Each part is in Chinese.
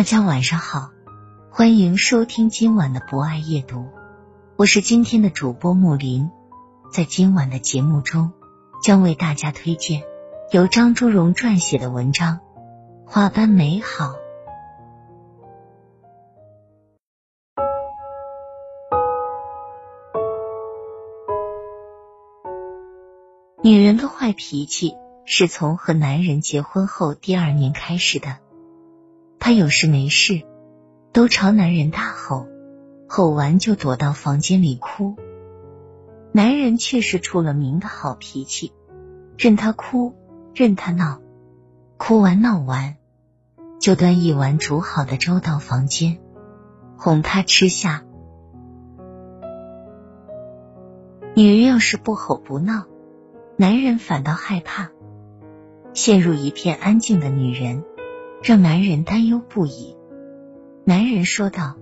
大家晚上好，欢迎收听今晚的博爱夜读，我是今天的主播木林。在今晚的节目中，将为大家推荐由张朱荣撰写的文章《花般美好》。女人的坏脾气是从和男人结婚后第二年开始的。她有事没事都朝男人大吼，吼完就躲到房间里哭。男人却是出了名的好脾气，任他哭，任他闹，哭完闹完就端一碗煮好的粥到房间，哄他吃下。女人要是不吼不闹，男人反倒害怕。陷入一片安静的女人。让男人担忧不已。男人说道：“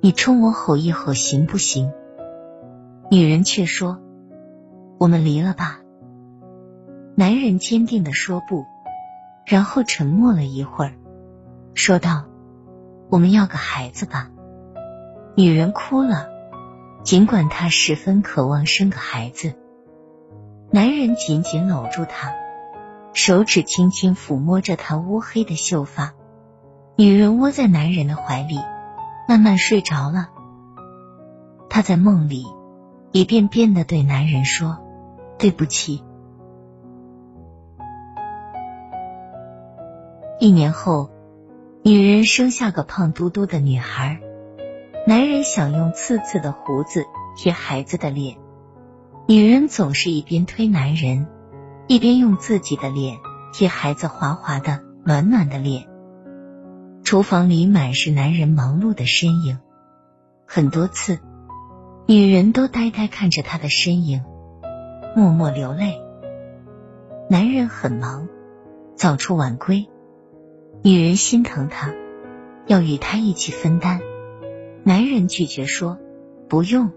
你冲我吼一吼行不行？”女人却说：“我们离了吧。”男人坚定的说：“不。”然后沉默了一会儿，说道：“我们要个孩子吧。”女人哭了，尽管她十分渴望生个孩子。男人紧紧搂住她。手指轻轻抚摸着她乌黑的秀发，女人窝在男人的怀里，慢慢睡着了。她在梦里一遍遍的对男人说：“对不起。”一年后，女人生下个胖嘟嘟的女孩，男人想用刺刺的胡子贴孩子的脸，女人总是一边推男人。一边用自己的脸贴孩子滑滑的、暖暖的脸。厨房里满是男人忙碌的身影，很多次，女人都呆呆看着他的身影，默默流泪。男人很忙，早出晚归，女人心疼他，要与他一起分担。男人拒绝说：“不用，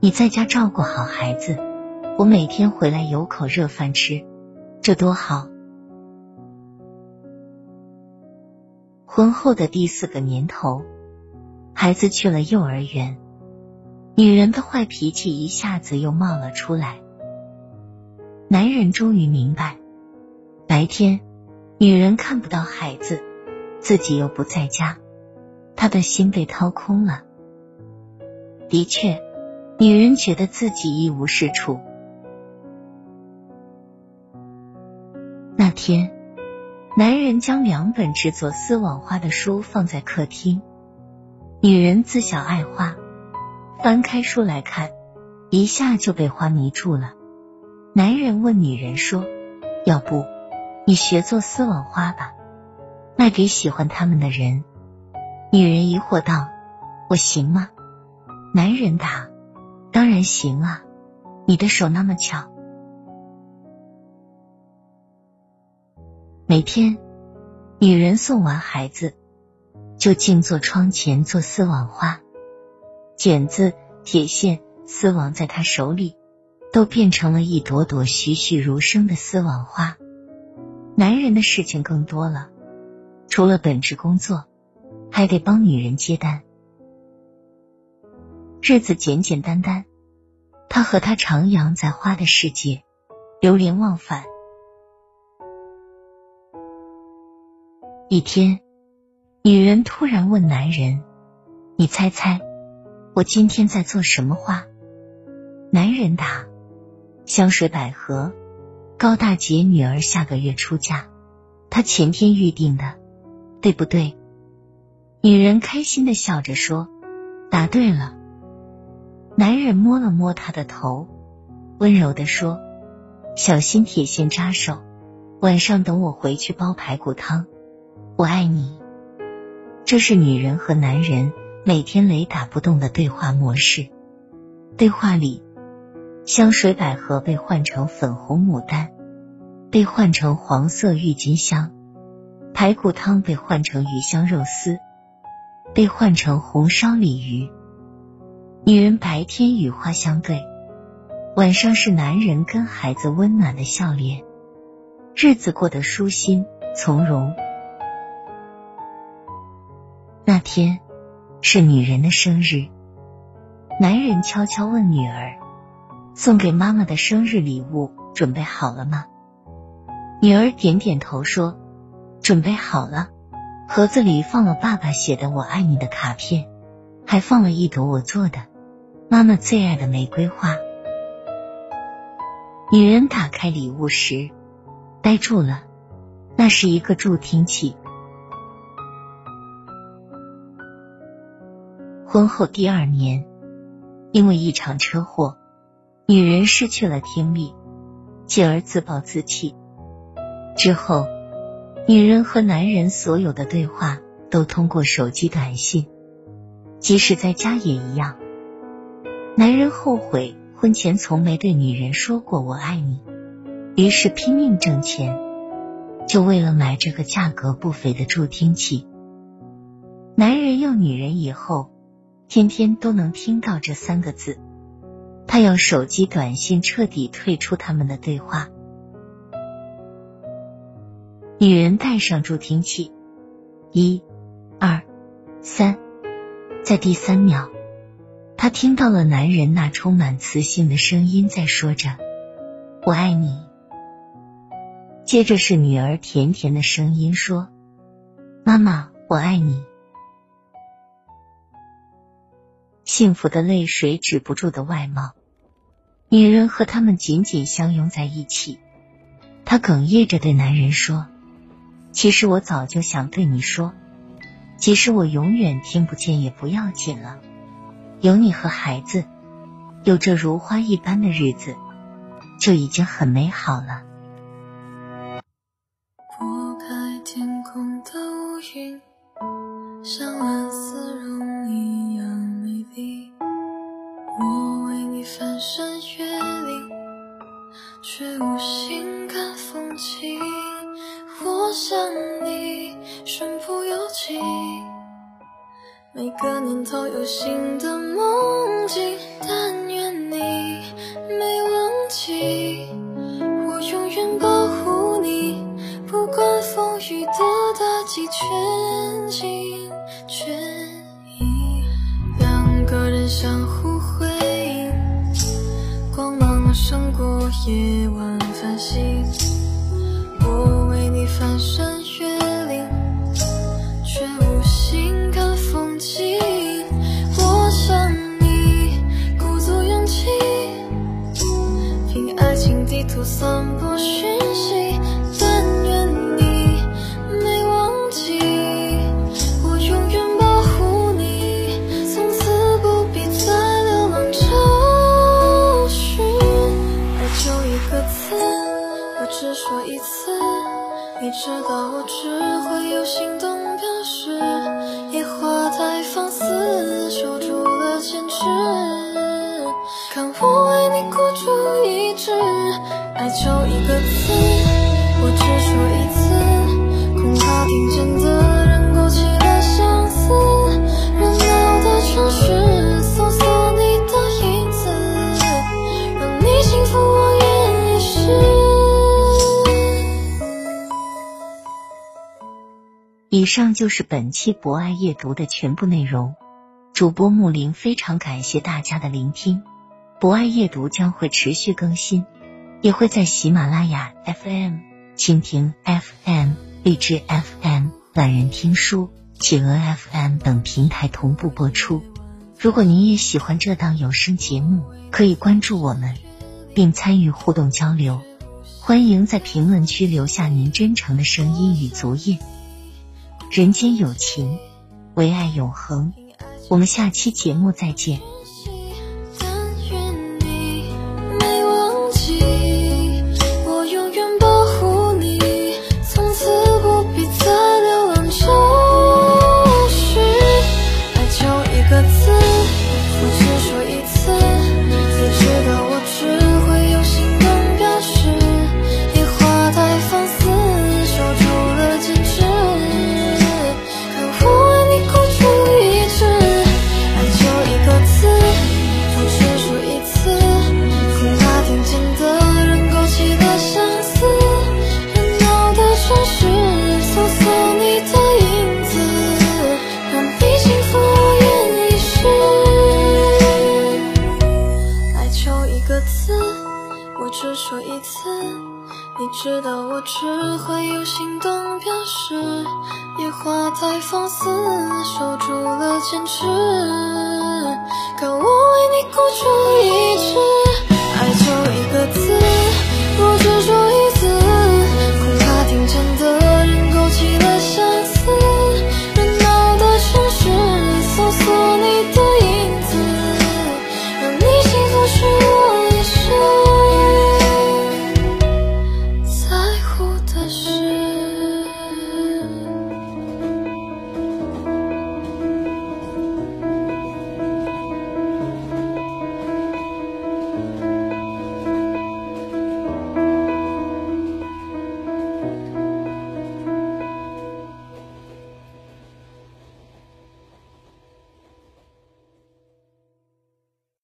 你在家照顾好孩子，我每天回来有口热饭吃。”这多好！婚后的第四个年头，孩子去了幼儿园，女人的坏脾气一下子又冒了出来。男人终于明白，白天女人看不到孩子，自己又不在家，他的心被掏空了。的确，女人觉得自己一无是处。天，男人将两本制作丝网花的书放在客厅，女人自小爱花，翻开书来看，一下就被花迷住了。男人问女人说：“要不你学做丝网花吧，卖给喜欢他们的人？”女人疑惑道：“我行吗？”男人答：“当然行啊，你的手那么巧。”每天，女人送完孩子，就静坐窗前做丝网花，剪子、铁线、丝网在她手里，都变成了一朵朵栩栩如生的丝网花。男人的事情更多了，除了本职工作，还得帮女人接单，日子简简单单。他和她徜徉在花的世界，流连忘返。一天，女人突然问男人：“你猜猜，我今天在做什么花？”男人答：“香水百合，高大姐女儿下个月出嫁，她前天预定的，对不对？女人开心的笑着说：“答对了。”男人摸了摸她的头，温柔的说：“小心铁线扎手，晚上等我回去煲排骨汤。我爱你。”这是女人和男人每天雷打不动的对话模式。对话里，香水百合被换成粉红牡丹，被换成黄色郁金香；排骨汤被换成鱼香肉丝，被换成红烧鲤鱼。女人白天与花相对，晚上是男人跟孩子温暖的笑脸，日子过得舒心从容。天是女人的生日，男人悄悄问女儿：“送给妈妈的生日礼物准备好了吗？”女儿点点头说：“准备好了，盒子里放了爸爸写的‘我爱你’的卡片，还放了一朵我做的妈妈最爱的玫瑰花。”女人打开礼物时呆住了，那是一个助听器。婚后第二年，因为一场车祸，女人失去了听力，进而自暴自弃。之后，女人和男人所有的对话都通过手机短信，即使在家也一样。男人后悔婚前从没对女人说过“我爱你”，于是拼命挣钱，就为了买这个价格不菲的助听器。男人要女人以后。天天都能听到这三个字，他要手机短信彻底退出他们的对话。女人戴上助听器，一、二、三，在第三秒，她听到了男人那充满磁性的声音在说着“我爱你”。接着是女儿甜甜的声音说：“妈妈，我爱你。”幸福的泪水止不住的外貌，女人和他们紧紧相拥在一起。她哽咽着对男人说：“其实我早就想对你说，即使我永远听不见也不要紧了。有你和孩子，有这如花一般的日子，就已经很美好了。”念头有新的梦境，但愿你没忘记。我永远保护你，不管风雨的打击，全知道我只会有心动表示，野花太放肆，守住了坚持。看我为你孤注一掷，爱就一个字，以上就是本期博爱夜读的全部内容。主播木林非常感谢大家的聆听。博爱夜读将会持续更新，也会在喜马拉雅 FM、蜻蜓 FM、荔枝 FM、懒人听书、企鹅 FM 等平台同步播出。如果您也喜欢这档有声节目，可以关注我们，并参与互动交流。欢迎在评论区留下您真诚的声音与足印。人间有情，唯爱永恒。我们下期节目再见。知道我只会有行动表示，野花太放肆，守住了坚持，可我为你孤注一。